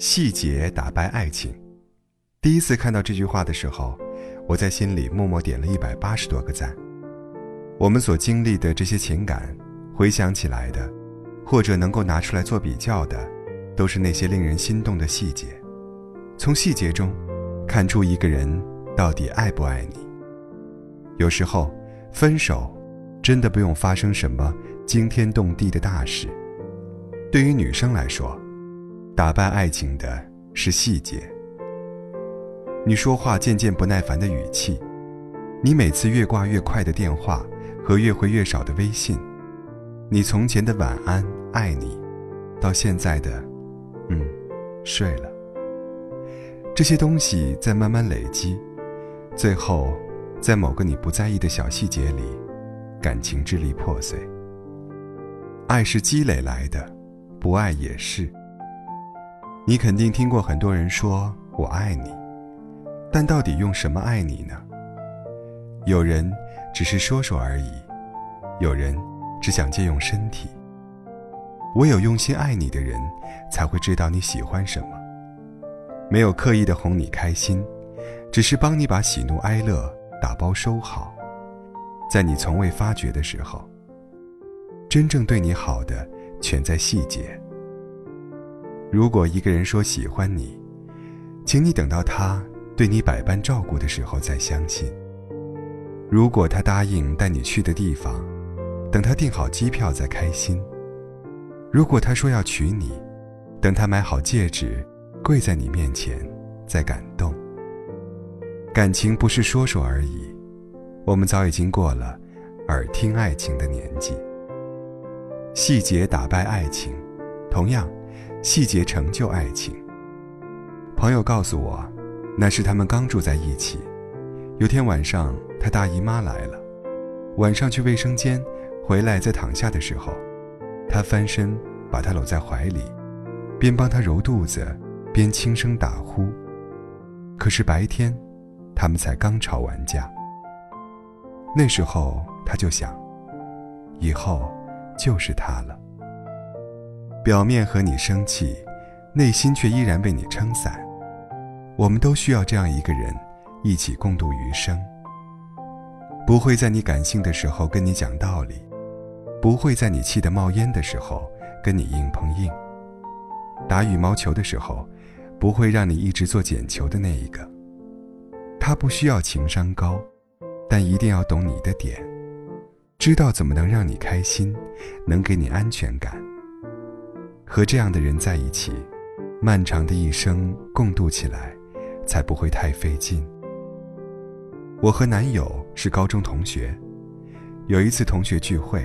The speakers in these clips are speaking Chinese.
细节打败爱情。第一次看到这句话的时候，我在心里默默点了一百八十多个赞。我们所经历的这些情感，回想起来的，或者能够拿出来做比较的，都是那些令人心动的细节。从细节中，看出一个人到底爱不爱你。有时候，分手真的不用发生什么惊天动地的大事。对于女生来说，打败爱情的是细节。你说话渐渐不耐烦的语气，你每次越挂越快的电话和越回越少的微信，你从前的晚安爱你，到现在的，嗯，睡了。这些东西在慢慢累积，最后，在某个你不在意的小细节里，感情支离破碎。爱是积累来的，不爱也是。你肯定听过很多人说“我爱你”。但到底用什么爱你呢？有人只是说说而已，有人只想借用身体。唯有用心爱你的人，才会知道你喜欢什么。没有刻意的哄你开心，只是帮你把喜怒哀乐打包收好，在你从未发觉的时候。真正对你好的，全在细节。如果一个人说喜欢你，请你等到他。对你百般照顾的时候再相信。如果他答应带你去的地方，等他订好机票再开心。如果他说要娶你，等他买好戒指，跪在你面前再感动。感情不是说说而已，我们早已经过了耳听爱情的年纪。细节打败爱情，同样，细节成就爱情。朋友告诉我。那是他们刚住在一起，有天晚上，他大姨妈来了，晚上去卫生间，回来再躺下的时候，他翻身把她搂在怀里，边帮她揉肚子，边轻声打呼。可是白天，他们才刚吵完架。那时候他就想，以后就是他了。表面和你生气，内心却依然为你撑伞。我们都需要这样一个人，一起共度余生。不会在你感性的时候跟你讲道理，不会在你气得冒烟的时候跟你硬碰硬。打羽毛球的时候，不会让你一直做捡球的那一个。他不需要情商高，但一定要懂你的点，知道怎么能让你开心，能给你安全感。和这样的人在一起，漫长的一生共度起来。才不会太费劲。我和男友是高中同学，有一次同学聚会，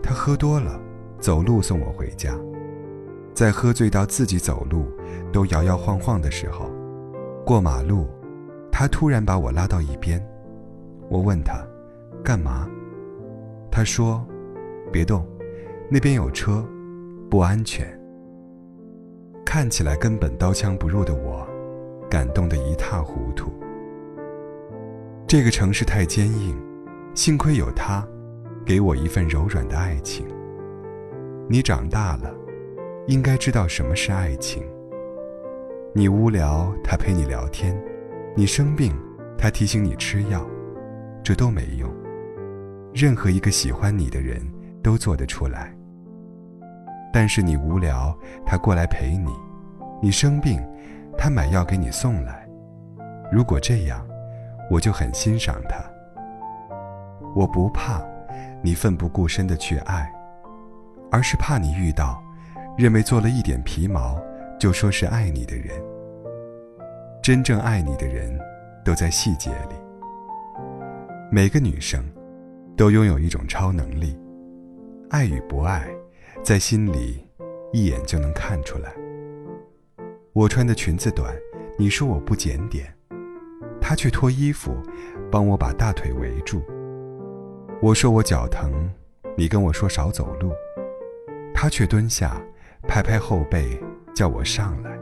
他喝多了，走路送我回家。在喝醉到自己走路都摇摇晃晃的时候，过马路，他突然把我拉到一边。我问他，干嘛？他说，别动，那边有车，不安全。看起来根本刀枪不入的我。感动得一塌糊涂。这个城市太坚硬，幸亏有他，给我一份柔软的爱情。你长大了，应该知道什么是爱情。你无聊，他陪你聊天；你生病，他提醒你吃药。这都没用。任何一个喜欢你的人都做得出来。但是你无聊，他过来陪你；你生病。他买药给你送来，如果这样，我就很欣赏他。我不怕你奋不顾身的去爱，而是怕你遇到认为做了一点皮毛就说是爱你的人。真正爱你的人，都在细节里。每个女生，都拥有一种超能力，爱与不爱，在心里一眼就能看出来。我穿的裙子短，你说我不检点，他却脱衣服，帮我把大腿围住。我说我脚疼，你跟我说少走路，他却蹲下，拍拍后背，叫我上来。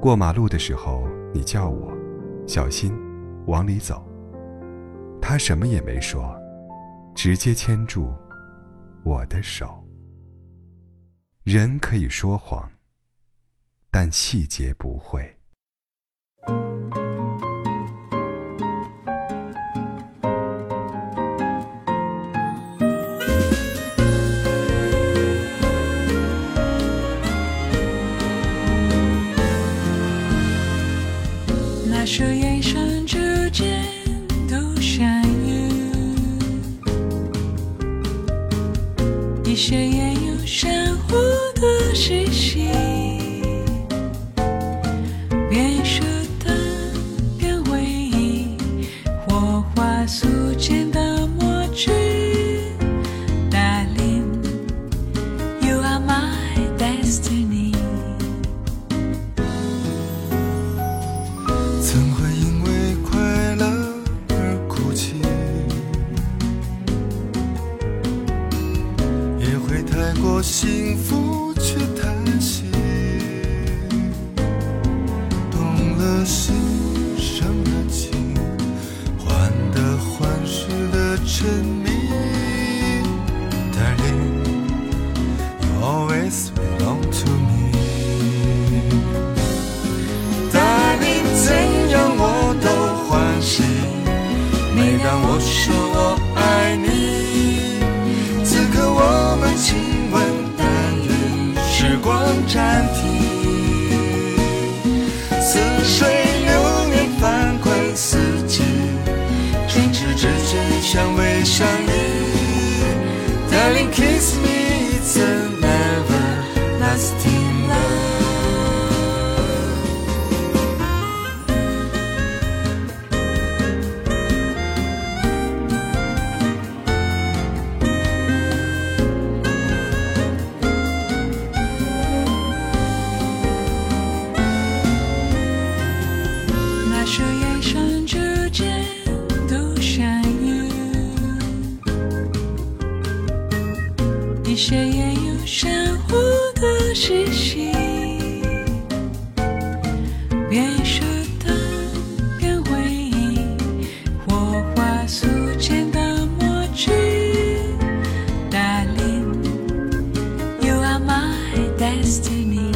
过马路的时候，你叫我小心，往里走。他什么也没说，直接牵住我的手。人可以说谎。但细节不会。那时眼神之间都善意，一些也有 she 边说的边回忆，火花素笺的墨迹，Darling，You are my destiny。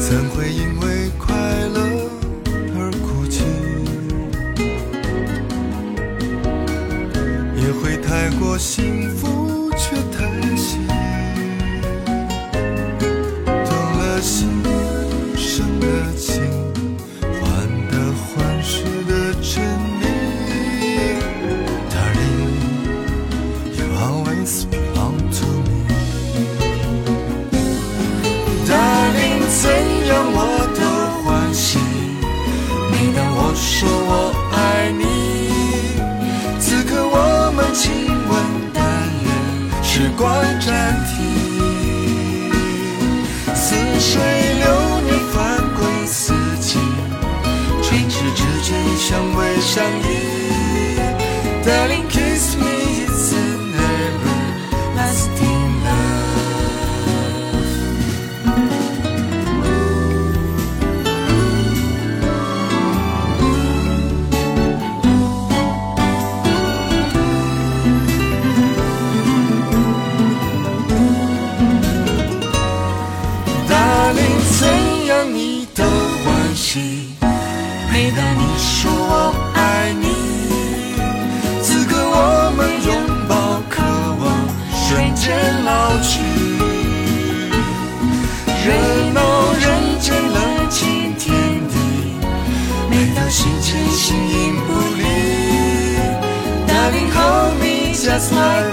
怎会因为快乐而哭泣？也会太过心。时光暂停。似水流年，翻滚四季，唇齿之间相偎相依。的灵每当你说我爱你，此刻我们拥抱，渴望瞬间老去。热闹人间，冷清天地，每当心间形影不离。Darling, hold me just like